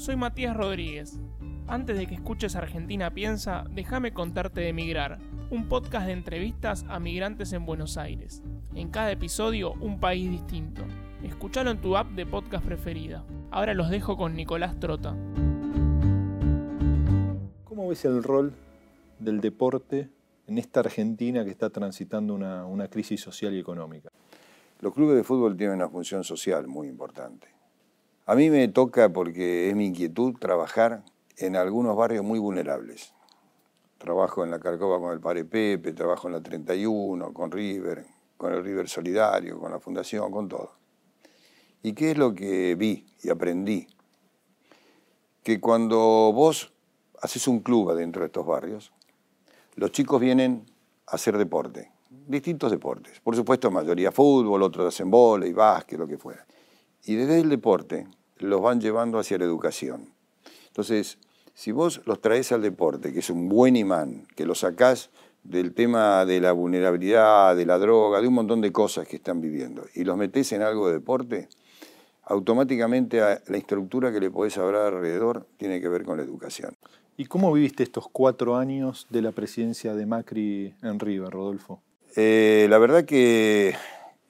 Soy Matías Rodríguez. Antes de que escuches Argentina Piensa, déjame contarte de Migrar, un podcast de entrevistas a migrantes en Buenos Aires. En cada episodio, un país distinto. Escúchalo en tu app de podcast preferida. Ahora los dejo con Nicolás Trota. ¿Cómo ves el rol del deporte en esta Argentina que está transitando una, una crisis social y económica? Los clubes de fútbol tienen una función social muy importante. A mí me toca, porque es mi inquietud, trabajar en algunos barrios muy vulnerables. Trabajo en la Carcova con el Padre Pepe, trabajo en la 31, con River, con el River Solidario, con la Fundación, con todo. ¿Y qué es lo que vi y aprendí? Que cuando vos haces un club adentro de estos barrios, los chicos vienen a hacer deporte, distintos deportes. Por supuesto, mayoría fútbol, otros hacen y básquet, lo que fuera. Y desde el deporte los van llevando hacia la educación. Entonces, si vos los traes al deporte, que es un buen imán, que lo sacás del tema de la vulnerabilidad, de la droga, de un montón de cosas que están viviendo, y los metés en algo de deporte, automáticamente la estructura que le podés hablar alrededor tiene que ver con la educación. ¿Y cómo viviste estos cuatro años de la presidencia de Macri en River, Rodolfo? Eh, la verdad que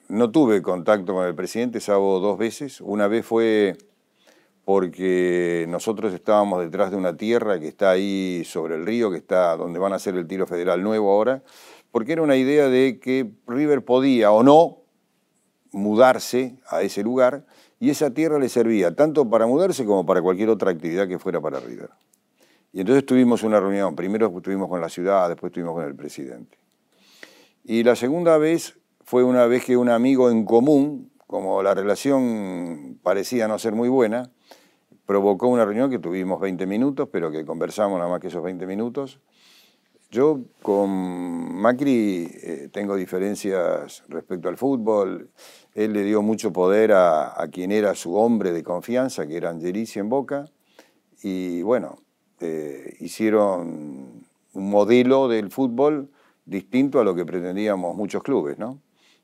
no tuve contacto con el presidente, salvo dos veces. Una vez fue porque nosotros estábamos detrás de una tierra que está ahí sobre el río, que está donde van a hacer el tiro federal nuevo ahora, porque era una idea de que River podía o no mudarse a ese lugar y esa tierra le servía tanto para mudarse como para cualquier otra actividad que fuera para River. Y entonces tuvimos una reunión, primero estuvimos con la ciudad, después estuvimos con el presidente. Y la segunda vez fue una vez que un amigo en común, como la relación parecía no ser muy buena, provocó una reunión que tuvimos 20 minutos, pero que conversamos nada más que esos 20 minutos. Yo con Macri eh, tengo diferencias respecto al fútbol. Él le dio mucho poder a, quien era su hombre de confianza, que era Angelici en Boca. Y bueno, eh, hicieron un modelo del fútbol distinto a lo que pretendíamos muchos clubes, ¿no?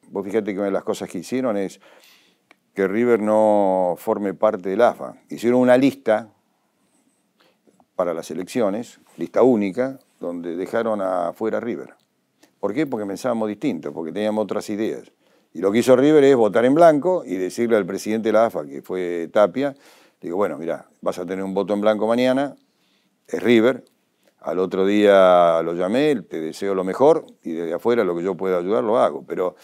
Vos fíjate que una de las cosas que hicieron es que River no forme parte del AFA. Hicieron una lista para las elecciones, lista única, donde dejaron afuera a River. ¿Por qué? Porque pensábamos distinto, porque teníamos otras ideas. Y lo que hizo River es votar en blanco y decirle al presidente de la AFA, que fue Tapia, digo, bueno, mira, vas a tener un voto en blanco mañana, es River, al otro día lo llamé, te deseo lo mejor y desde afuera lo que yo pueda ayudar lo hago, pero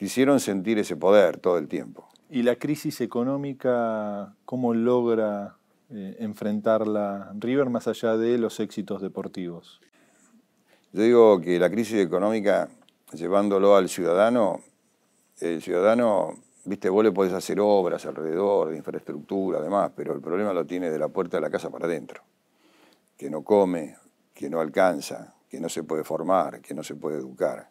te hicieron sentir ese poder todo el tiempo. ¿Y la crisis económica, cómo logra eh, enfrentarla River más allá de los éxitos deportivos? Yo digo que la crisis económica, llevándolo al ciudadano, el ciudadano, viste, vos le podés hacer obras alrededor, de infraestructura, además, pero el problema lo tiene de la puerta de la casa para adentro. Que no come, que no alcanza, que no se puede formar, que no se puede educar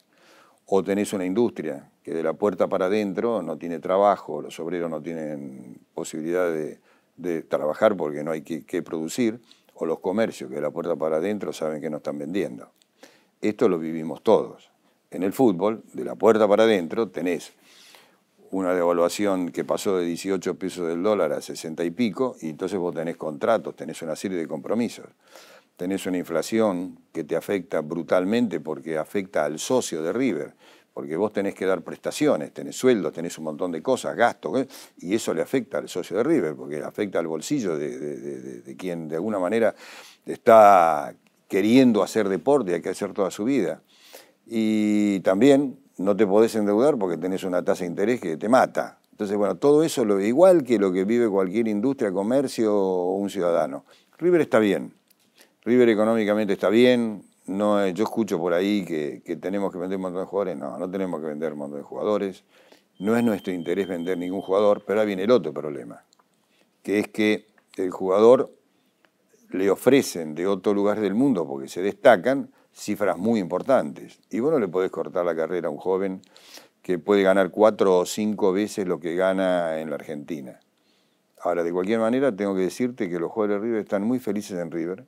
o tenés una industria que de la puerta para adentro no tiene trabajo, los obreros no tienen posibilidad de, trabajar porque no hay que, producir, o los comercios que de la puerta para adentro saben que no están vendiendo. Esto lo vivimos todos. En el fútbol, de la puerta para adentro, tenés una devaluación que pasó de 18 pesos del dólar a 60 y pico, y entonces vos tenés contratos, tenés una serie de compromisos tenés una inflación que te afecta brutalmente porque afecta al socio de River, porque vos tenés que dar prestaciones, tenés sueldos, tenés un montón de cosas, gastos, ¿eh? y eso le afecta al socio de River, porque afecta al bolsillo de, quien de alguna manera está queriendo hacer deporte, hay que hacer toda su vida. Y también no te podés endeudar porque tenés una tasa de interés que te mata. Entonces, bueno, todo eso lo igual que lo que vive cualquier industria, comercio o un ciudadano. River está bien, River económicamente está bien, no, yo escucho por ahí que, tenemos que vender un montón de jugadores, no, no tenemos que vender un montón de jugadores, no es nuestro interés vender ningún jugador, pero ahora viene el otro problema, que es que el jugador le ofrecen de otro lugar del mundo, porque se destacan, cifras muy importantes. Y vos no le podés cortar la carrera a un joven que puede ganar cuatro o cinco veces lo que gana en la Argentina. Ahora, de cualquier manera, tengo que decirte que los jugadores de River están muy felices en River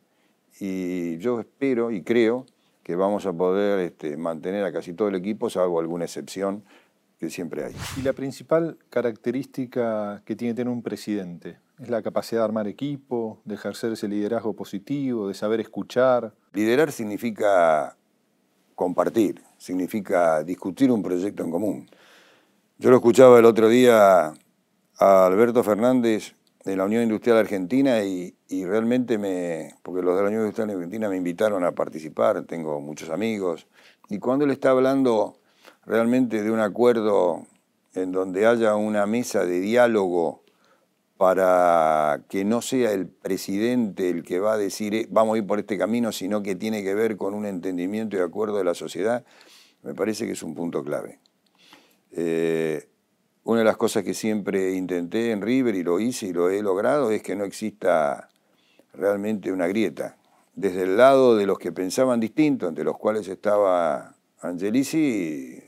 y yo espero y creo que vamos a poder este, mantener a casi todo el equipo, salvo alguna excepción que siempre hay. Y la principal característica que tiene que tener un presidente es la capacidad de armar equipo, de ejercer ese liderazgo positivo, de saber escuchar. Liderar significa compartir, significa discutir un proyecto en común. Yo lo escuchaba el otro día a Alberto Fernández de la Unión Industrial Argentina y, realmente me, porque los de la Unión Industrial Argentina me invitaron a participar, tengo muchos amigos, y cuando él está hablando realmente de un acuerdo en donde haya una mesa de diálogo para que no sea el presidente el que va a decir eh, vamos a ir por este camino, sino que tiene que ver con un entendimiento y acuerdo de la sociedad, me parece que es un punto clave. Eh, una de las cosas que siempre intenté en River y lo hice y lo he logrado es que no exista realmente una grieta. Desde el lado de los que pensaban distinto, entre los cuales estaba Angelici,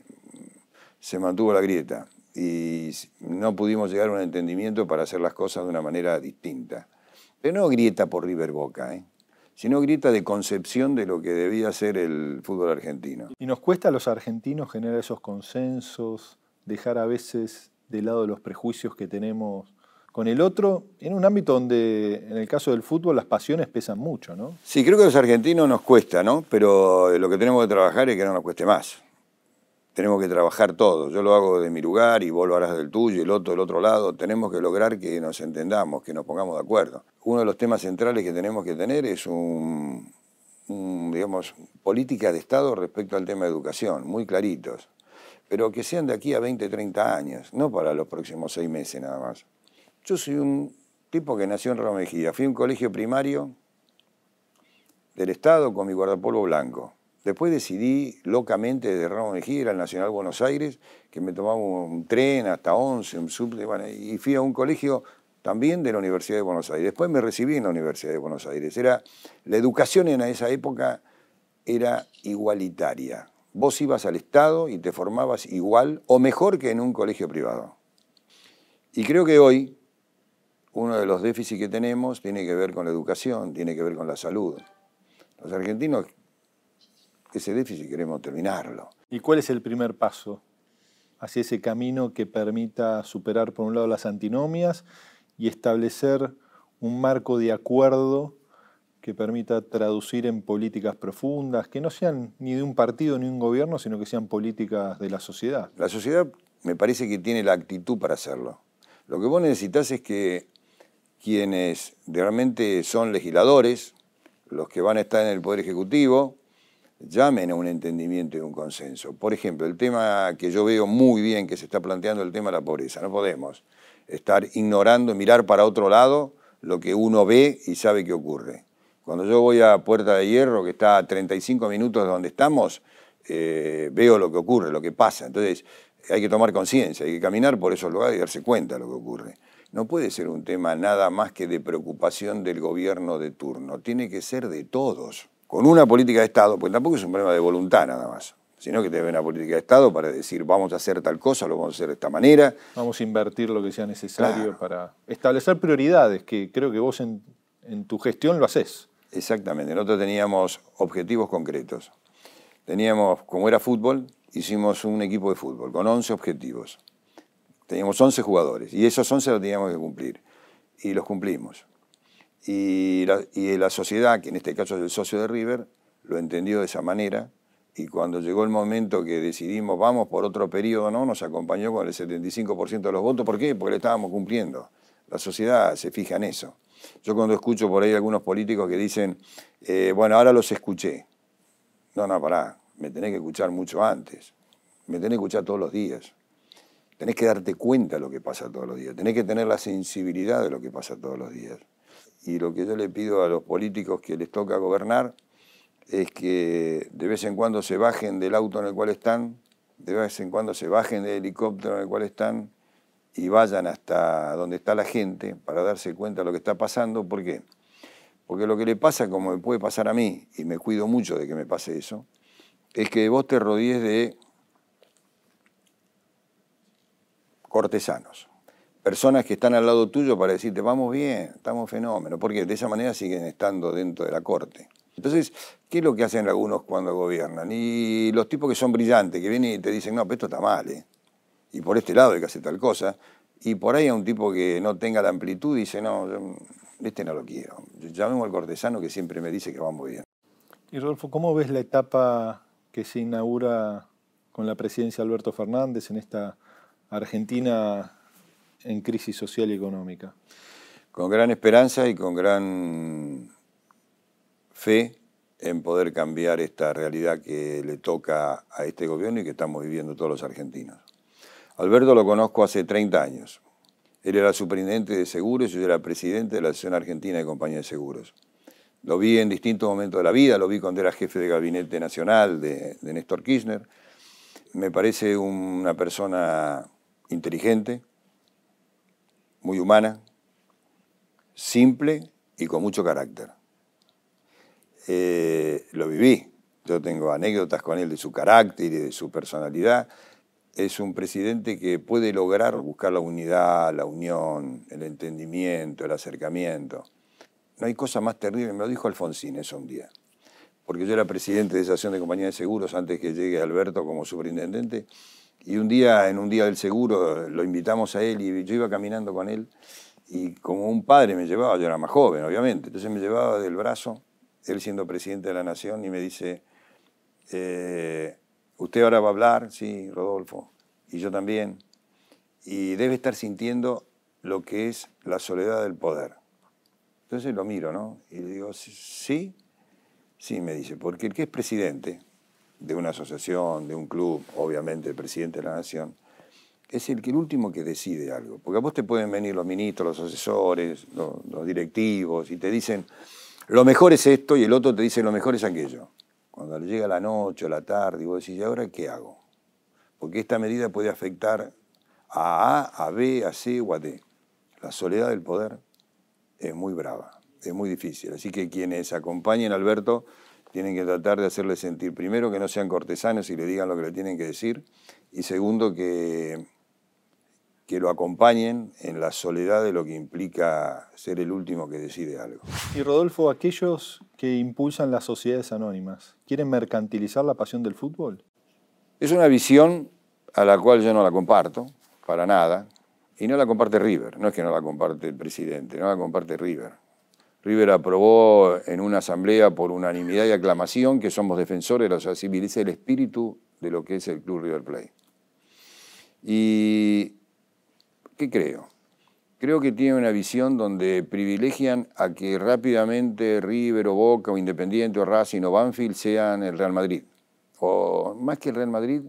se mantuvo la grieta y no pudimos llegar a un entendimiento para hacer las cosas de una manera distinta. Pero no grieta por River Boca, ¿eh? sino grieta de concepción de lo que debía ser el fútbol argentino. ¿Y nos cuesta a los argentinos generar esos consensos, dejar a veces de lado los prejuicios que tenemos con el otro, en un ámbito donde, en el caso del fútbol, las pasiones pesan mucho, ¿no? Sí, creo que a los argentinos nos cuesta, ¿no? Pero lo que tenemos que trabajar es que no nos cueste más. Tenemos que trabajar todo. Yo lo hago de mi lugar y vos lo harás del tuyo, el otro del otro lado. Tenemos que lograr que nos entendamos, que nos pongamos de acuerdo. Uno de los temas centrales que tenemos que tener es un, un digamos, política de Estado respecto al tema de educación, muy claritos pero que sean de aquí a 20, 30 años, no para los próximos seis meses nada más. Yo soy un tipo que nació en Roma Mejía, fui a un colegio primario del Estado con mi guardapolvo blanco. Después decidí locamente de Roma Mejía ir al Nacional Buenos Aires, que me tomaba un tren hasta 11, un subte, y fui a un colegio también de la Universidad de Buenos Aires. Después me recibí en la Universidad de Buenos Aires. Era, la educación en esa época era igualitaria vos ibas al Estado y te formabas igual o mejor que en un colegio privado. Y creo que hoy uno de los déficits que tenemos tiene que ver con la educación, tiene que ver con la salud. Los argentinos, ese déficit queremos terminarlo. ¿Y cuál es el primer paso hacia ese camino que permita superar, por un lado, las antinomias y establecer un marco de acuerdo que permita traducir en políticas profundas, que no sean ni de un partido ni un gobierno, sino que sean políticas de la sociedad. La sociedad me parece que tiene la actitud para hacerlo. Lo que vos necesitas es que quienes realmente son legisladores, los que van a estar en el Poder Ejecutivo, llamen a un entendimiento y un consenso. Por ejemplo, el tema que yo veo muy bien que se está planteando, el tema de la pobreza. No podemos estar ignorando, mirar para otro lado lo que uno ve y sabe que ocurre. Cuando yo voy a Puerta de Hierro, que está a 35 minutos de donde estamos, eh, veo lo que ocurre, lo que pasa. Entonces hay que tomar conciencia, hay que caminar por esos lugares y darse cuenta de lo que ocurre. No puede ser un tema nada más que de preocupación del gobierno de turno, tiene que ser de todos, con una política de Estado, porque tampoco es un problema de voluntad nada más sino que debe haber una política de Estado para decir vamos a hacer tal cosa, lo vamos a hacer de esta manera. Vamos a invertir lo que sea necesario para establecer prioridades, que creo que vos en, en tu gestión lo haces. Exactamente, nosotros teníamos objetivos concretos. Teníamos, como era fútbol, hicimos un equipo de fútbol con 11 objetivos. Teníamos 11 jugadores y esos 11 los teníamos que cumplir y los cumplimos. Y la, sociedad, que en este caso es el socio de River, lo entendió de esa manera y cuando llegó el momento que decidimos vamos por otro periodo, no, nos acompañó con el 75% de los votos. ¿Por qué? Porque le estábamos cumpliendo. La sociedad se fija en eso. Yo cuando escucho por ahí algunos políticos que dicen, eh, bueno, ahora los escuché. No, no, pará, me tenés que escuchar mucho antes. Me tenés que escuchar todos los días. Tenés que darte cuenta de lo que pasa todos los días. Tenés que tener la sensibilidad de lo que pasa todos los días. Y lo que yo le pido a los políticos que les toca gobernar es que de vez en cuando se bajen del auto en el cual están, de vez en cuando se bajen del helicóptero en el cual están y vayan hasta donde está la gente para darse cuenta de lo que está pasando. ¿Por qué? Porque lo que le pasa, como me puede pasar a mí, y me cuido mucho de que me pase eso, es que vos te rodees de cortesanos, personas que están al lado tuyo para decirte, vamos bien, estamos fenómenos, porque de esa manera siguen estando dentro de la corte. Entonces, ¿qué es lo que hacen algunos cuando gobiernan? Y los tipos que son brillantes, que vienen y te dicen, no, pero esto está mal, ¿eh? Y por este lado hay que hacer tal cosa, Y por ahí a un tipo que no tenga la amplitud dice, no, este no lo quiero. Llamemos al cortesano que siempre me dice que va muy bien. Y Rodolfo, ¿cómo ves la etapa que se inaugura con la presidencia de Alberto Fernández en esta Argentina en crisis social y económica? Con gran esperanza y con gran fe en poder cambiar esta realidad que le toca a este gobierno y que estamos viviendo todos los argentinos. Alberto lo conozco hace 30 años. Él era superintendente de seguros y yo era presidente de la Asociación Argentina de Compañías de Seguros. Lo vi en distintos momentos de la vida, lo vi cuando era jefe de gabinete nacional de, de Néstor Kirchner. Me parece una persona inteligente, muy humana, simple y con mucho carácter. Eh, lo viví, yo tengo anécdotas con él de su carácter y de su personalidad. Es un presidente que puede lograr buscar la unidad, la unión, el entendimiento, el acercamiento. No hay cosa más terrible, me lo dijo Alfonsín eso un día, porque yo era presidente de esa asociación de compañía de seguros antes que llegue Alberto como superintendente, y un día, en un día del seguro, lo invitamos a él y yo iba caminando con él y como un padre me llevaba, yo era más joven, obviamente, entonces me llevaba del brazo, él siendo presidente de la Nación, y me dice, eh, usted ahora va a hablar, sí, Rodolfo, y yo también, y debe estar sintiendo lo que es la soledad del poder. Entonces lo miro, ¿no? Y le digo, sí, sí, me dice, porque el que es presidente de una asociación, de un club, obviamente el presidente de la Nación, es el que el último que decide algo. Porque a vos te pueden venir los ministros, los asesores, los, directivos, y te dicen, lo mejor es esto, y el otro te dice, lo mejor es aquello. Cuando le llega la noche o la tarde, y vos decís, ¿y ahora qué hago? Porque esta medida puede afectar a A, a B, a C o a D. La soledad del poder es muy brava, es muy difícil. Así que quienes acompañen a Alberto tienen que tratar de hacerle sentir, primero, que no sean cortesanos y le digan lo que le tienen que decir, y segundo, que que lo acompañen en la soledad de lo que implica ser el último que decide algo. Y Rodolfo, aquellos que impulsan las sociedades anónimas, ¿quieren mercantilizar la pasión del fútbol? Es una visión a la cual yo no la comparto, para nada, y no la comparte River, no es que no la comparte el presidente, no la comparte River. River aprobó en una asamblea por unanimidad y aclamación que somos defensores de la sociedad civil, es el espíritu de lo que es el Club River Plate. Y ¿Qué creo? Creo que tiene una visión donde privilegian a que rápidamente River o Boca o Independiente o Racing o Banfield sean el Real Madrid. O más que el Real Madrid,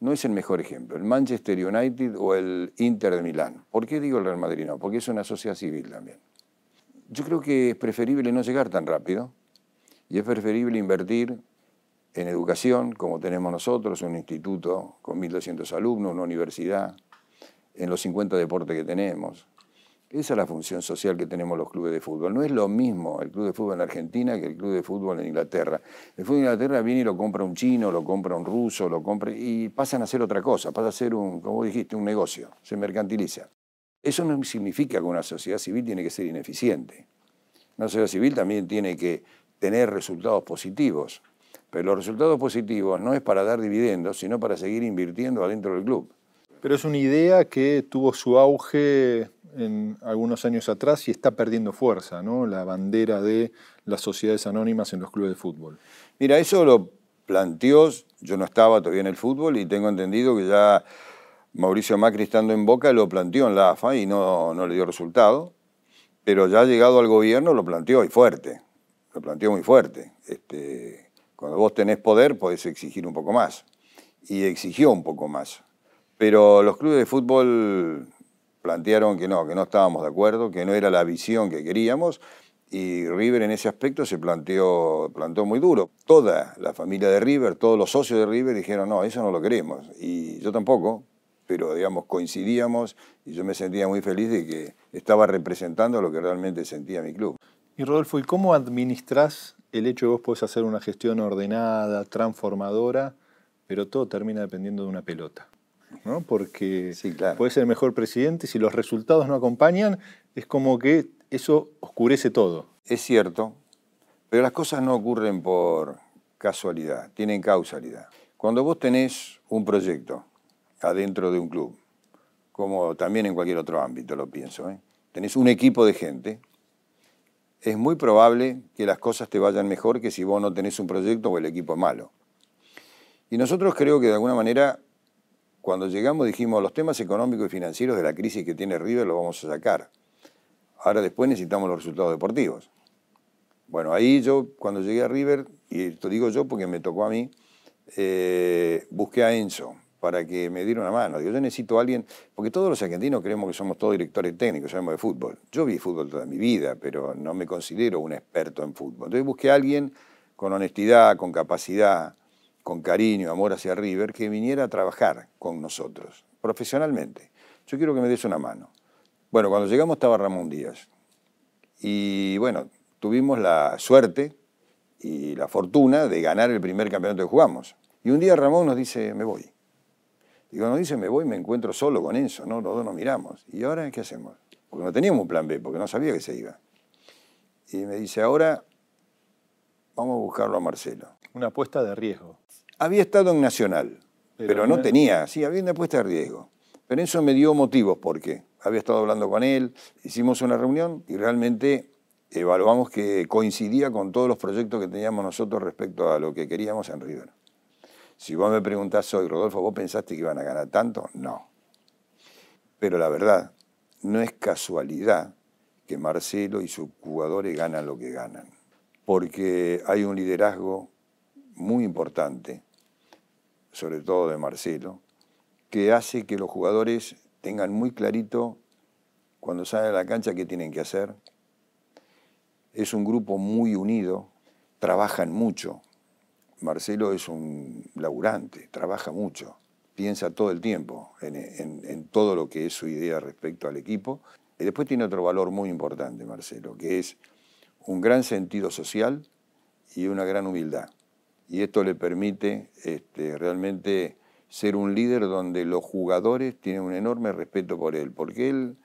no es el mejor ejemplo. El Manchester United o el Inter de Milán. ¿Por qué digo el Real Madrid? No, porque es una sociedad civil también. Yo creo que es preferible no llegar tan rápido y es preferible invertir en educación, como tenemos nosotros, un instituto con 1.200 alumnos, una universidad, en los 50 deportes que tenemos. Esa es la función social que tenemos los clubes de fútbol. No es lo mismo el club de fútbol en Argentina que el club de fútbol en Inglaterra. El fútbol en Inglaterra viene y lo compra un chino, lo compra un ruso, lo compra y pasan a ser otra cosa, pasa a ser un, como dijiste, un negocio, se mercantiliza. Eso no significa que una sociedad civil tiene que ser ineficiente. Una sociedad civil también tiene que tener resultados positivos, pero los resultados positivos no es para dar dividendos, sino para seguir invirtiendo adentro del club. Pero es una idea que tuvo su auge en algunos años atrás y está perdiendo fuerza, ¿no? La bandera de las sociedades anónimas en los clubes de fútbol. Mira, eso lo planteó, yo no estaba todavía en el fútbol y tengo entendido que ya Mauricio Macri estando en Boca lo planteó en la AFA y no, no le dio resultado, pero ya llegado al gobierno lo planteó y fuerte, lo planteó muy fuerte. Este, cuando vos tenés poder podés exigir un poco más y exigió un poco más. Pero los clubes de fútbol plantearon que no, que no estábamos de acuerdo, que no era la visión que queríamos, y River en ese aspecto se planteó, planteó muy duro. Toda la familia de River, todos los socios de River dijeron, no, eso no lo queremos. Y yo tampoco, pero digamos, coincidíamos y yo me sentía muy feliz de que estaba representando lo que realmente sentía mi club. Y Rodolfo, ¿y cómo administrás el hecho de que vos podés hacer una gestión ordenada, transformadora, pero todo termina dependiendo de una pelota? ¿No? porque puede ser el mejor presidente, si los resultados no acompañan, es como que eso oscurece todo. Es cierto, pero las cosas no ocurren por casualidad, tienen causalidad. Cuando vos tenés un proyecto adentro de un club, como también en cualquier otro ámbito, lo pienso. ¿eh? Tenés un equipo de gente, es muy probable que las cosas te vayan mejor que si vos no tenés un proyecto o el equipo es malo. Y nosotros creo que de alguna manera, cuando llegamos dijimos, los temas económicos y financieros de la crisis que tiene River lo vamos a sacar. Ahora después necesitamos los resultados deportivos. Bueno, ahí yo cuando llegué a River, y esto digo yo porque me tocó a mí, eh, busqué a Enzo para que me diera una mano. Digo, yo necesito a alguien, porque todos los argentinos creemos que somos todos directores técnicos, sabemos de fútbol. Yo vi fútbol toda mi vida, pero no me considero un experto en fútbol. Entonces busqué a alguien con honestidad, con capacidad, con cariño, amor hacia River, que viniera a trabajar con nosotros, profesionalmente. Yo quiero que me des una mano. Bueno, cuando llegamos estaba Ramón Díaz. Y bueno, tuvimos la suerte y la fortuna de ganar el primer campeonato que jugamos. Y un día Ramón nos dice, me voy. Y cuando dice, me voy, me encuentro solo con Enzo, ¿no? Los dos nos miramos. ¿Y ahora qué hacemos? Porque no teníamos un plan B, porque no sabía que se iba. Y me dice, ahora vamos a buscarlo a Marcelo. Una apuesta de riesgo. Había estado en Nacional, pero, no, tenía, sí, había una apuesta de riesgo. Pero Enzo me dio motivos por qué. Había estado hablando con él, hicimos una reunión y realmente evaluamos que coincidía con todos los proyectos que teníamos nosotros respecto a lo que queríamos en River. Si vos me preguntás hoy, Rodolfo, ¿vos pensaste que iban a ganar tanto? No. Pero la verdad, no es casualidad que Marcelo y sus jugadores ganan lo que ganan, porque hay un liderazgo muy importante, sobre todo de Marcelo, que hace que los jugadores tengan muy clarito cuando salen a la cancha qué tienen que hacer, es un grupo muy unido, trabajan mucho. Marcelo es un laburante, trabaja mucho, piensa todo el tiempo en, todo lo que es su idea respecto al equipo. Y después tiene otro valor muy importante, Marcelo, que es un gran sentido social y una gran humildad. Y esto le permite este, realmente ser un líder donde los jugadores tienen un enorme respeto por él, porque él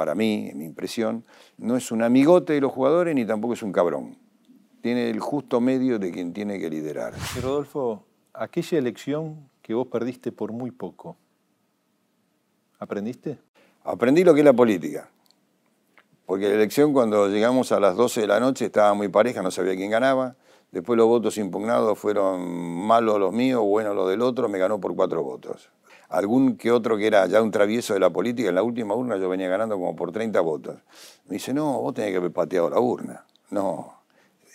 para mí, en mi impresión, no es un amigote de los jugadores ni tampoco es un cabrón. Tiene el justo medio de quien tiene que liderar. Rodolfo, aquella elección que vos perdiste por muy poco, ¿aprendiste? Aprendí lo que es la política. Porque la elección cuando llegamos a las 12 de la noche estaba muy pareja, no sabía quién ganaba. Después los votos impugnados fueron malos los míos, buenos los del otro, me ganó por cuatro votos algún que otro que era ya un travieso de la política, en la última urna yo venía ganando como por 30 votos. Me dice, no, vos tenés que haber pateado la urna. No,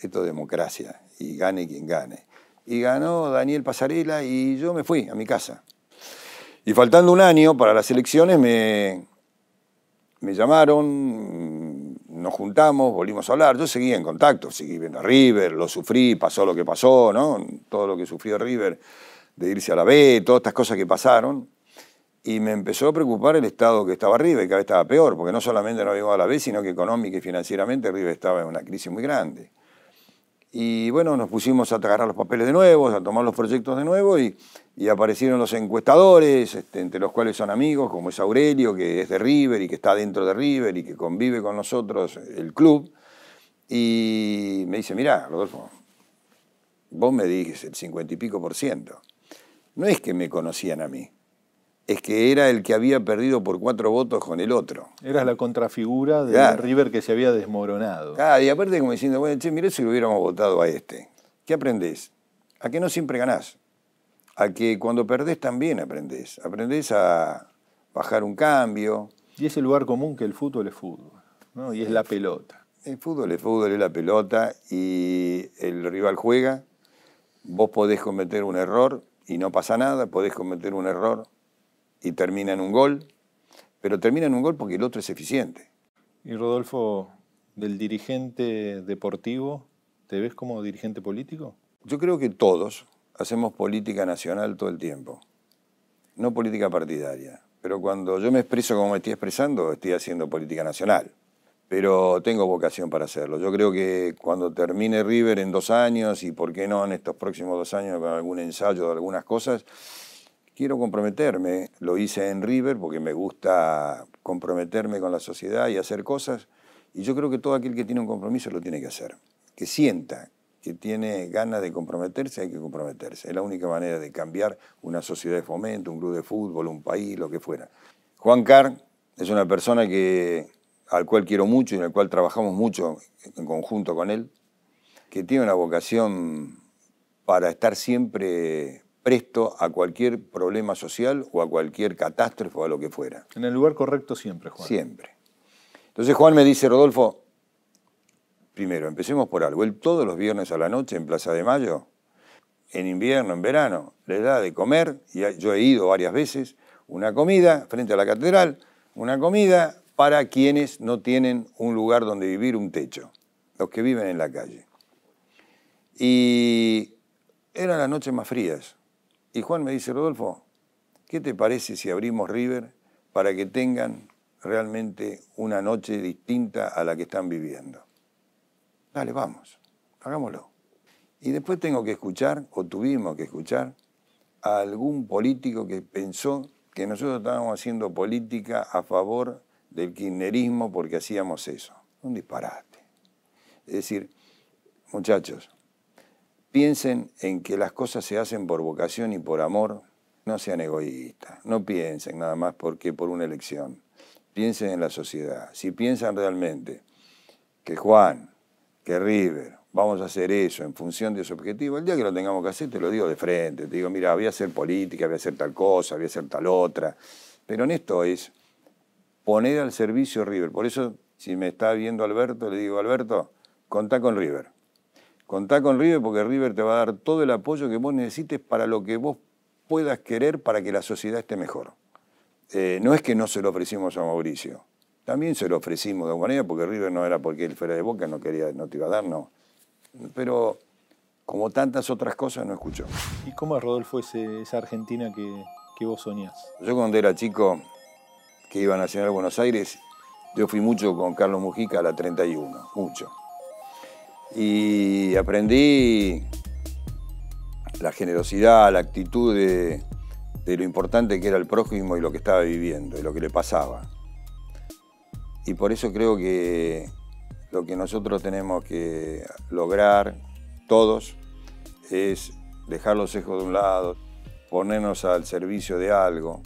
esto es democracia y gane quien gane. Y ganó Daniel Pasarela y yo me fui a mi casa. Y faltando un año para las elecciones me, me llamaron, nos juntamos, volvimos a hablar. Yo seguía en contacto, seguí viendo a River, lo sufrí, pasó lo que pasó, ¿no? Todo lo que sufrió River de irse a la B, todas estas cosas que pasaron. Y me empezó a preocupar el estado que estaba arriba y cada vez estaba peor, porque no solamente no habíamos a la B, sino que económica y financieramente River estaba en una crisis muy grande. Y bueno, nos pusimos a agarrar los papeles de nuevo, a tomar los proyectos de nuevo y, aparecieron los encuestadores, este, entre los cuales son amigos, como es Aurelio, que es de River y que está dentro de River y que convive con nosotros el club. Y me dice, mira, Rodolfo, vos me dijiste el cincuenta y pico por ciento no es que me conocían a mí, es que era el que había perdido por cuatro votos con el otro. Eras la contrafigura de River que se había desmoronado. Ah, y aparte como diciendo, bueno, che, mirá si lo hubiéramos votado a este. ¿Qué aprendés? A que no siempre ganás. A que cuando perdés también aprendés. Aprendés a bajar un cambio. Y ese lugar común que el fútbol es fútbol, ¿no? Y es la pelota. El fútbol es fútbol, es la pelota y el rival juega. Vos podés cometer un error, y no pasa nada, podés cometer un error y termina en un gol, pero termina en un gol porque el otro es eficiente. Y Rodolfo, del dirigente deportivo, ¿te ves como dirigente político? Yo creo que todos hacemos política nacional todo el tiempo, no política partidaria. Pero cuando yo me expreso como me estoy expresando, estoy haciendo política nacional pero tengo vocación para hacerlo. Yo creo que cuando termine River en dos años y por qué no en estos próximos dos años con algún ensayo de algunas cosas, quiero comprometerme. Lo hice en River porque me gusta comprometerme con la sociedad y hacer cosas. Y yo creo que todo aquel que tiene un compromiso lo tiene que hacer. Que sienta que tiene ganas de comprometerse, hay que comprometerse. Es la única manera de cambiar una sociedad de fomento, un club de fútbol, un país, lo que fuera Juan Carr es una persona que, al cual quiero mucho y el cual trabajamos mucho en conjunto con él, que tiene una vocación para estar siempre presto a cualquier problema social o a cualquier catástrofe o a lo que fuera. En el lugar correcto siempre, Juan. Siempre. Entonces Juan me dice, Rodolfo, primero, empecemos por algo. Él todos los viernes a la noche en Plaza de Mayo, en invierno, en verano, le da de comer, y yo he ido varias veces, una comida frente a la catedral, una comida para quienes no tienen un lugar donde vivir, un techo, los que viven en la calle. Y eran las noches más frías. Y Juan me dice, Rodolfo, ¿qué te parece si abrimos River para que tengan realmente una noche distinta a la que están viviendo? Dale, vamos, hagámoslo. Y después tengo que escuchar, o tuvimos que escuchar, a algún político que pensó que nosotros estábamos haciendo política a favor del kirchnerismo porque hacíamos eso. Un disparate. Es decir, muchachos, piensen en que las cosas se hacen por vocación y por amor, no sean egoístas, no piensen nada más porque por una elección, piensen en la sociedad. Si piensan realmente que Juan, que River, vamos a hacer eso en función de su objetivo, el día que lo tengamos que hacer te lo digo de frente, te digo, mira, voy a hacer política, voy a hacer tal cosa, voy a hacer tal otra, pero en esto es poner al servicio River. Por eso, si me está viendo Alberto, le digo, Alberto, contá con River. Contá con River porque River te va a dar todo el apoyo que vos necesites para lo que vos puedas querer para que la sociedad esté mejor. Eh, no es que no se lo ofrecimos a Mauricio, también se lo ofrecimos de alguna manera porque River no era porque él fuera de Boca, no, quería, no te iba a dar, no. Pero como tantas otras cosas no escuchó. ¿Y cómo es, Rodolfo, esa Argentina que, que vos soñás? Yo cuando era chico, que iban a Nacional a Buenos Aires, yo fui mucho con Carlos Mujica a la 31, mucho y aprendí la generosidad, la actitud de, lo importante que era el prójimo y lo que estaba viviendo y lo que le pasaba. Y por eso creo que lo que nosotros tenemos que lograr todos es dejar los ejos de un lado, ponernos al servicio de algo.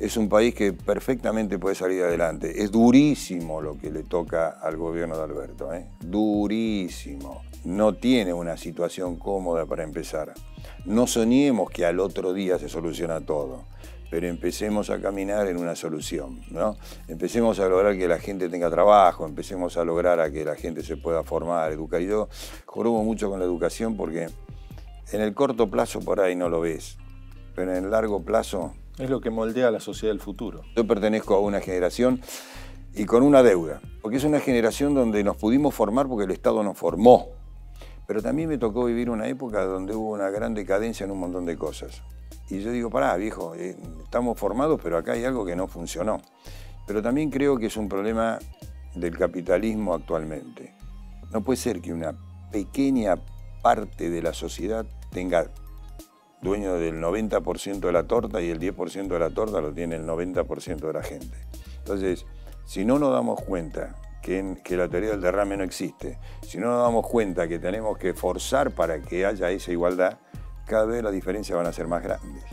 Es un país que perfectamente puede salir adelante. Es durísimo lo que le toca al gobierno de Alberto, ¿eh? durísimo. No tiene una situación cómoda para empezar. No soñemos que al otro día se soluciona todo, pero empecemos a caminar en una solución. ¿no? Empecemos a lograr que la gente tenga trabajo, empecemos a lograr a que la gente se pueda formar, educar. Y yo mucho con la educación porque en el corto plazo por ahí no lo ves, pero en el largo plazo es lo que moldea la sociedad del futuro. Yo pertenezco a una generación y con una deuda, porque es una generación donde nos pudimos formar porque el Estado nos formó. Pero también me tocó vivir una época donde hubo una gran decadencia en un montón de cosas. Y yo digo, pará, viejo, eh, estamos formados, pero acá hay algo que no funcionó. Pero también creo que es un problema del capitalismo actualmente. No puede ser que una pequeña parte de la sociedad tenga dueño del 90% de la torta y el 10% de la torta lo tiene el 90% de la gente. Entonces, si no nos damos cuenta que, que, la teoría del derrame no existe, si no nos damos cuenta que tenemos que forzar para que haya esa igualdad, cada vez las diferencias van a ser más grandes.